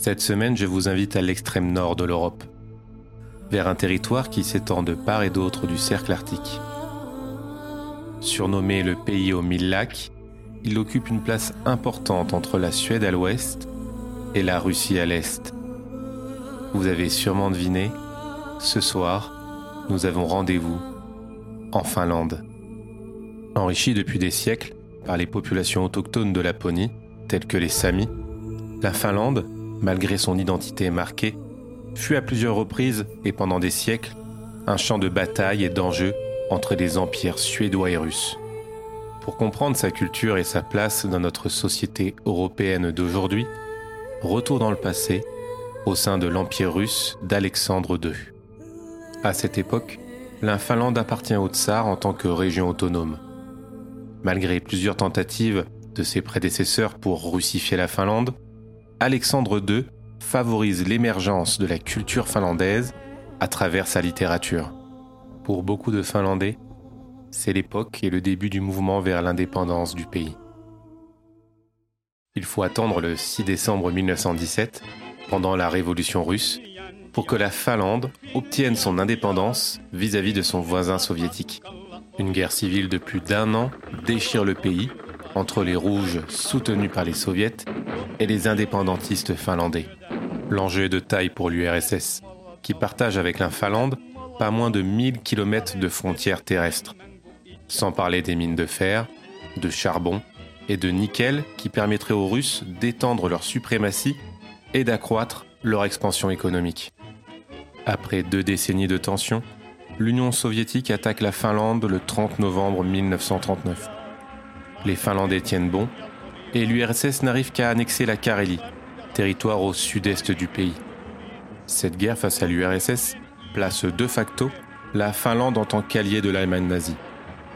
Cette semaine, je vous invite à l'extrême nord de l'Europe, vers un territoire qui s'étend de part et d'autre du cercle arctique. Surnommé le pays aux mille lacs, il occupe une place importante entre la Suède à l'ouest et la Russie à l'est. Vous avez sûrement deviné, ce soir, nous avons rendez-vous en Finlande. Enrichie depuis des siècles par les populations autochtones de Laponie, telles que les Samis, la Finlande, malgré son identité marquée, fut à plusieurs reprises et pendant des siècles un champ de bataille et d'enjeux entre les empires suédois et russes. Pour comprendre sa culture et sa place dans notre société européenne d'aujourd'hui, retour dans le passé, au sein de l'Empire russe d'Alexandre II. À cette époque, la Finlande appartient au tsar en tant que région autonome. Malgré plusieurs tentatives de ses prédécesseurs pour russifier la Finlande, Alexandre II favorise l'émergence de la culture finlandaise à travers sa littérature. Pour beaucoup de Finlandais, c'est l'époque et le début du mouvement vers l'indépendance du pays. Il faut attendre le 6 décembre 1917, pendant la Révolution russe, pour que la Finlande obtienne son indépendance vis-à-vis de son voisin soviétique. Une guerre civile de plus d'un an déchire le pays entre les rouges soutenus par les soviets et les indépendantistes finlandais. L'enjeu est de taille pour l'URSS, qui partage avec la Finlande pas moins de 1000 km de frontières terrestres sans parler des mines de fer, de charbon et de nickel qui permettraient aux Russes d'étendre leur suprématie et d'accroître leur expansion économique. Après deux décennies de tensions, l'Union soviétique attaque la Finlande le 30 novembre 1939. Les Finlandais tiennent bon et l'URSS n'arrive qu'à annexer la Carélie, territoire au sud-est du pays. Cette guerre face à l'URSS place de facto la Finlande en tant qu'allié de l'Allemagne nazie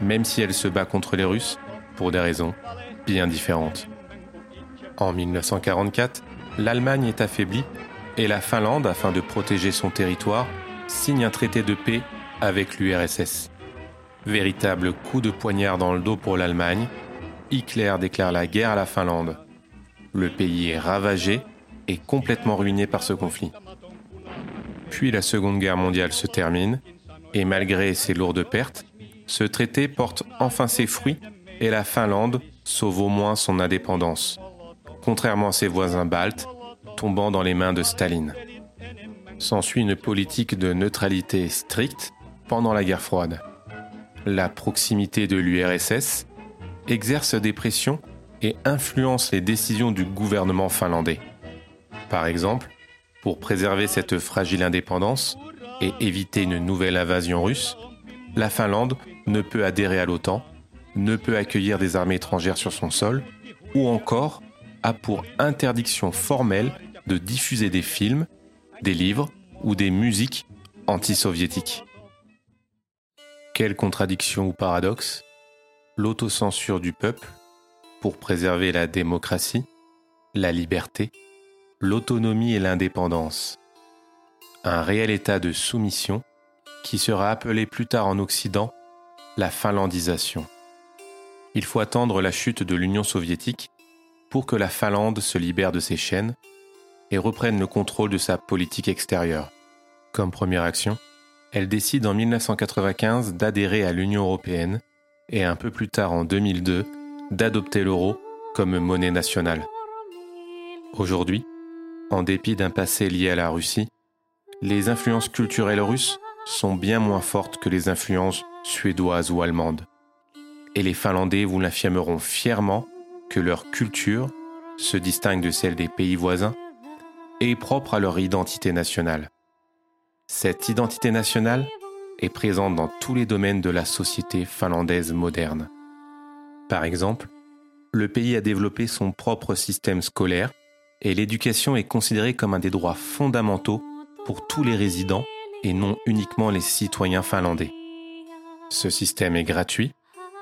même si elle se bat contre les Russes pour des raisons bien différentes. En 1944, l'Allemagne est affaiblie et la Finlande, afin de protéger son territoire, signe un traité de paix avec l'URSS. Véritable coup de poignard dans le dos pour l'Allemagne, Hitler déclare la guerre à la Finlande. Le pays est ravagé et complètement ruiné par ce conflit. Puis la Seconde Guerre mondiale se termine, et malgré ses lourdes pertes, ce traité porte enfin ses fruits et la Finlande sauve au moins son indépendance, contrairement à ses voisins baltes, tombant dans les mains de Staline. S'ensuit une politique de neutralité stricte pendant la guerre froide. La proximité de l'URSS exerce des pressions et influence les décisions du gouvernement finlandais. Par exemple, pour préserver cette fragile indépendance et éviter une nouvelle invasion russe, la Finlande ne peut adhérer à l'OTAN, ne peut accueillir des armées étrangères sur son sol, ou encore a pour interdiction formelle de diffuser des films, des livres ou des musiques anti-soviétiques. Quelle contradiction ou paradoxe L'autocensure du peuple pour préserver la démocratie, la liberté, l'autonomie et l'indépendance. Un réel état de soumission qui sera appelé plus tard en Occident la finlandisation. Il faut attendre la chute de l'Union soviétique pour que la Finlande se libère de ses chaînes et reprenne le contrôle de sa politique extérieure. Comme première action, elle décide en 1995 d'adhérer à l'Union européenne et un peu plus tard en 2002 d'adopter l'euro comme monnaie nationale. Aujourd'hui, en dépit d'un passé lié à la Russie, les influences culturelles russes sont bien moins fortes que les influences suédoises ou allemandes. Et les Finlandais vous l'affirmeront fièrement que leur culture se distingue de celle des pays voisins et est propre à leur identité nationale. Cette identité nationale est présente dans tous les domaines de la société finlandaise moderne. Par exemple, le pays a développé son propre système scolaire et l'éducation est considérée comme un des droits fondamentaux pour tous les résidents et non uniquement les citoyens finlandais. Ce système est gratuit,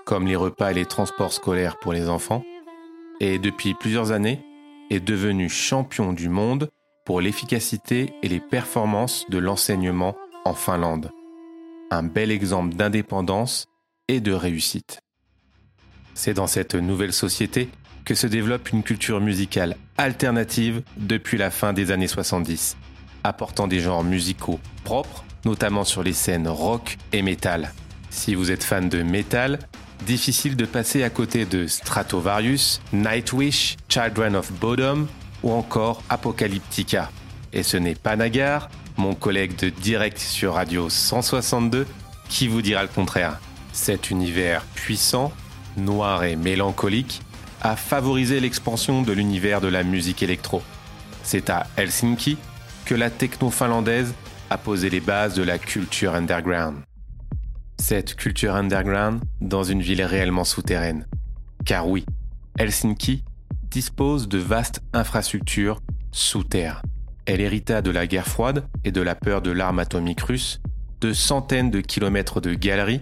comme les repas et les transports scolaires pour les enfants, et depuis plusieurs années est devenu champion du monde pour l'efficacité et les performances de l'enseignement en Finlande. Un bel exemple d'indépendance et de réussite. C'est dans cette nouvelle société que se développe une culture musicale alternative depuis la fin des années 70, apportant des genres musicaux propres, notamment sur les scènes rock et metal. Si vous êtes fan de metal, difficile de passer à côté de Stratovarius, Nightwish, Children of Bodom ou encore Apocalyptica. Et ce n'est pas Nagar, mon collègue de direct sur Radio 162, qui vous dira le contraire. Cet univers puissant, noir et mélancolique a favorisé l'expansion de l'univers de la musique électro. C'est à Helsinki que la techno finlandaise a posé les bases de la culture underground. Cette culture underground dans une ville réellement souterraine. Car oui, Helsinki dispose de vastes infrastructures sous terre. Elle hérita de la guerre froide et de la peur de l'arme atomique russe, de centaines de kilomètres de galeries,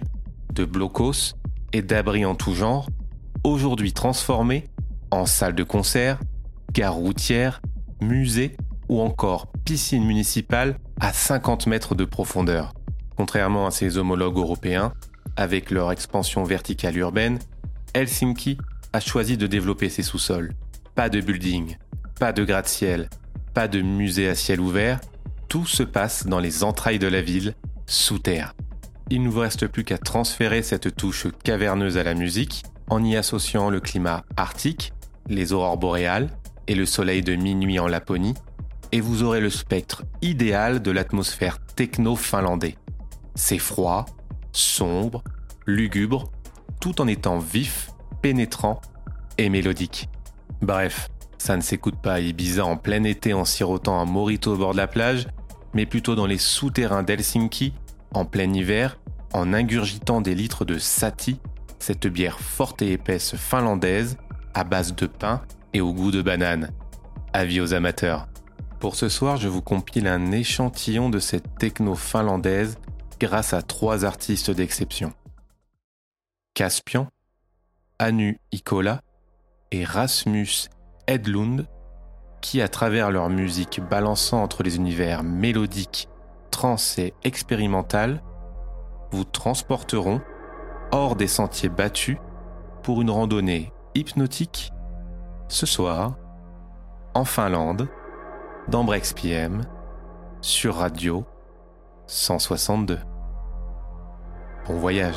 de blocos et d'abris en tout genre, aujourd'hui transformés en salles de concert, gares routières, musées ou encore piscines municipales à 50 mètres de profondeur. Contrairement à ses homologues européens, avec leur expansion verticale urbaine, Helsinki a choisi de développer ses sous-sols. Pas de building, pas de gratte-ciel, pas de musée à ciel ouvert, tout se passe dans les entrailles de la ville, sous terre. Il ne vous reste plus qu'à transférer cette touche caverneuse à la musique en y associant le climat arctique, les aurores boréales et le soleil de minuit en Laponie, et vous aurez le spectre idéal de l'atmosphère techno-finlandais. C'est froid, sombre, lugubre, tout en étant vif, pénétrant et mélodique. Bref, ça ne s'écoute pas à Ibiza en plein été en sirotant un morito au bord de la plage, mais plutôt dans les souterrains d'Helsinki, en plein hiver, en ingurgitant des litres de sati, cette bière forte et épaisse finlandaise, à base de pain et au goût de banane. Avis aux amateurs. Pour ce soir, je vous compile un échantillon de cette techno finlandaise grâce à trois artistes d'exception. Caspian, Anu Ikola et Rasmus Edlund, qui à travers leur musique balançant entre les univers mélodiques, trans et expérimental, vous transporteront hors des sentiers battus pour une randonnée hypnotique ce soir en Finlande dans PM sur Radio 162. Bon voyage.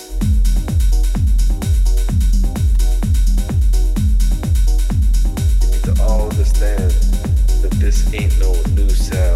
ain't no loser.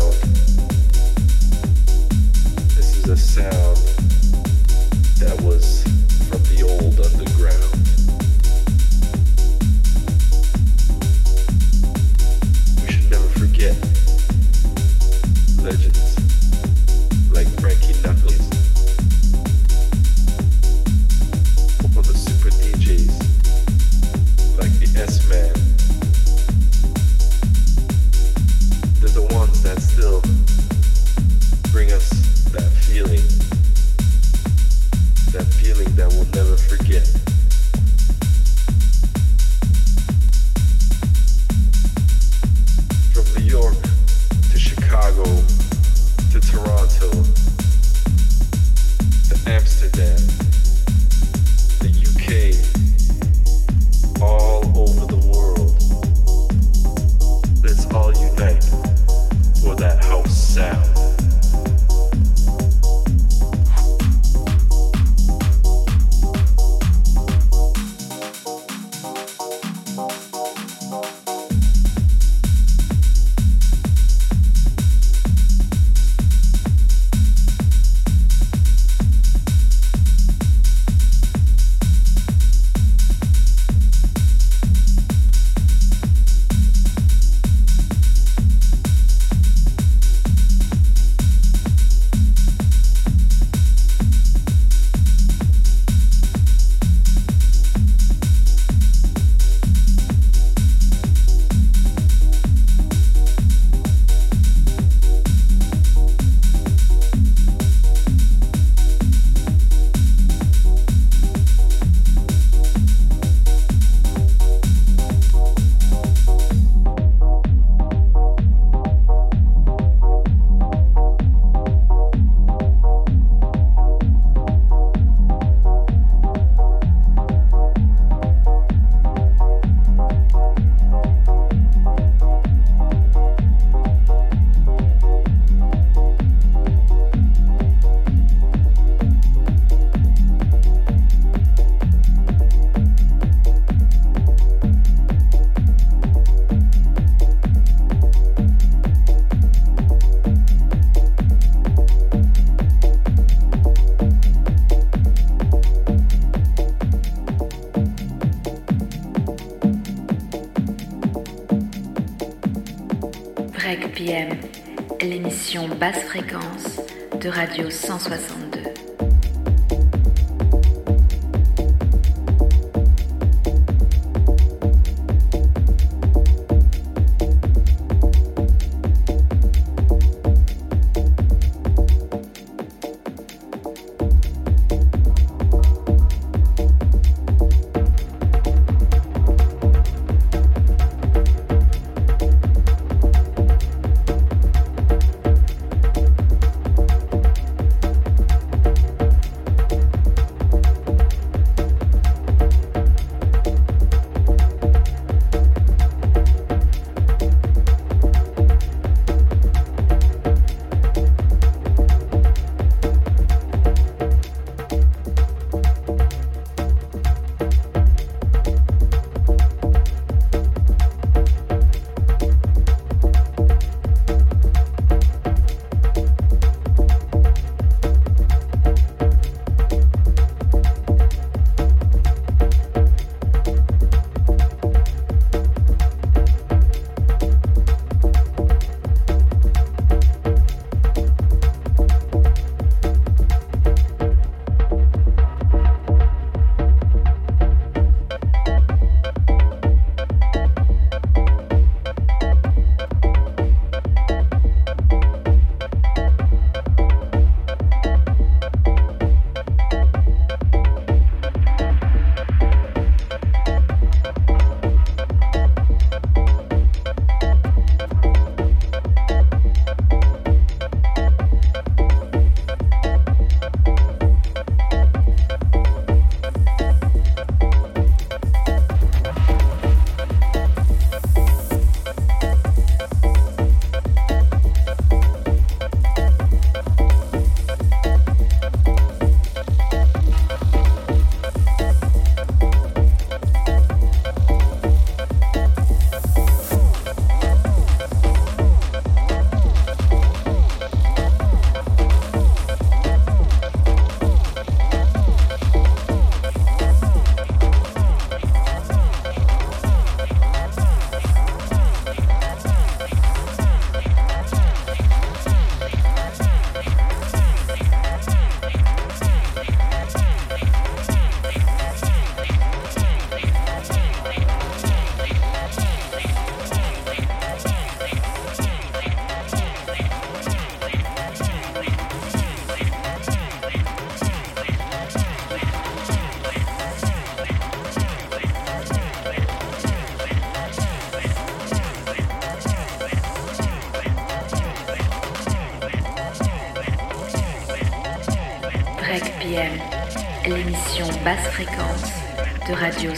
Fréquence de Radio 162.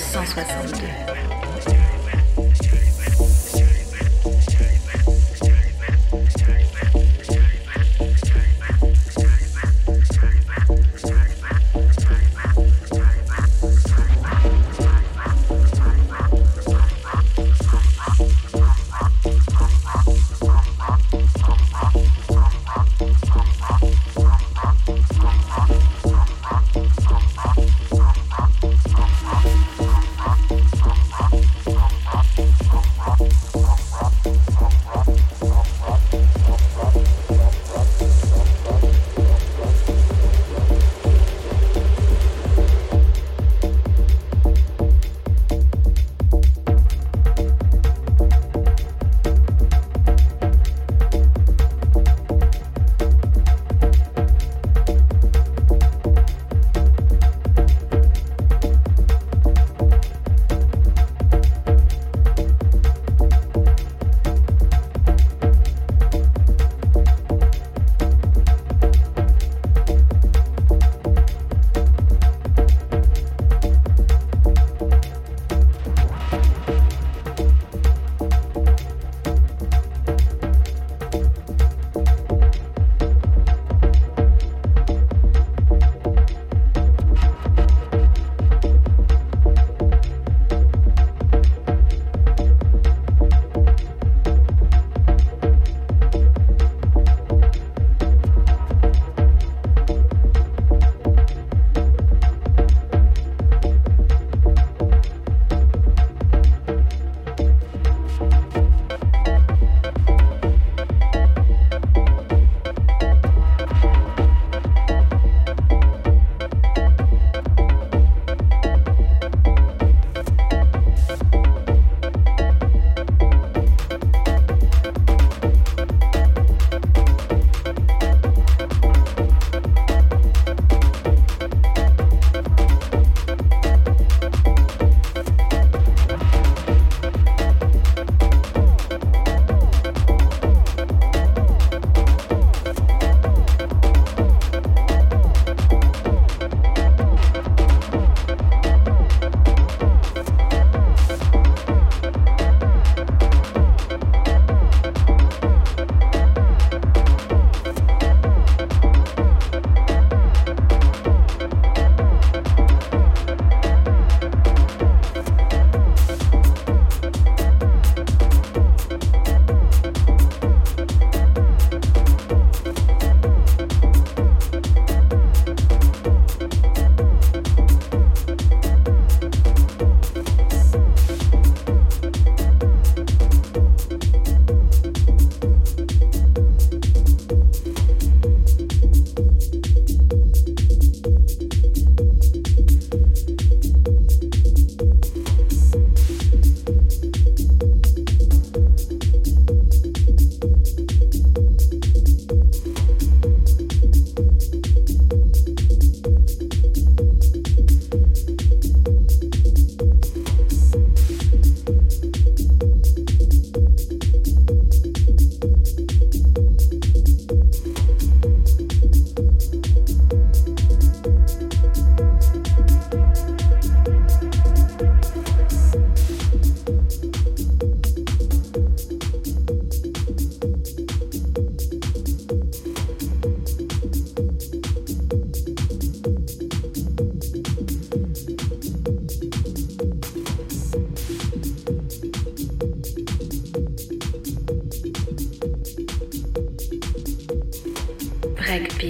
162.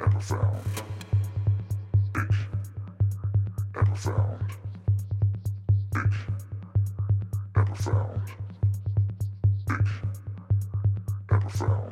ever found. Bitch, ever found. Bitch, ever found. Bitch, ever found.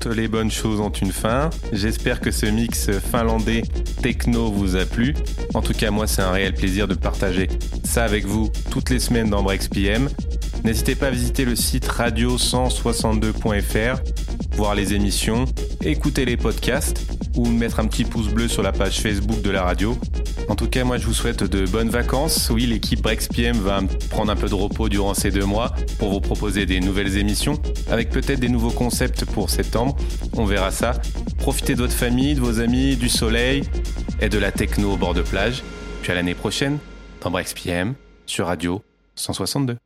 Toutes les bonnes choses ont une fin. J'espère que ce mix finlandais techno vous a plu. En tout cas, moi, c'est un réel plaisir de partager ça avec vous toutes les semaines dans Breaks PM. N'hésitez pas à visiter le site radio162.fr, voir les émissions, écouter les podcasts ou mettre un petit pouce bleu sur la page Facebook de la radio. En tout cas, moi je vous souhaite de bonnes vacances. Oui, l'équipe BrexPM va prendre un peu de repos durant ces deux mois pour vous proposer des nouvelles émissions avec peut-être des nouveaux concepts pour septembre. On verra ça. Profitez de votre famille, de vos amis, du soleil et de la techno au bord de plage. Puis à l'année prochaine dans BrexPM sur Radio 162.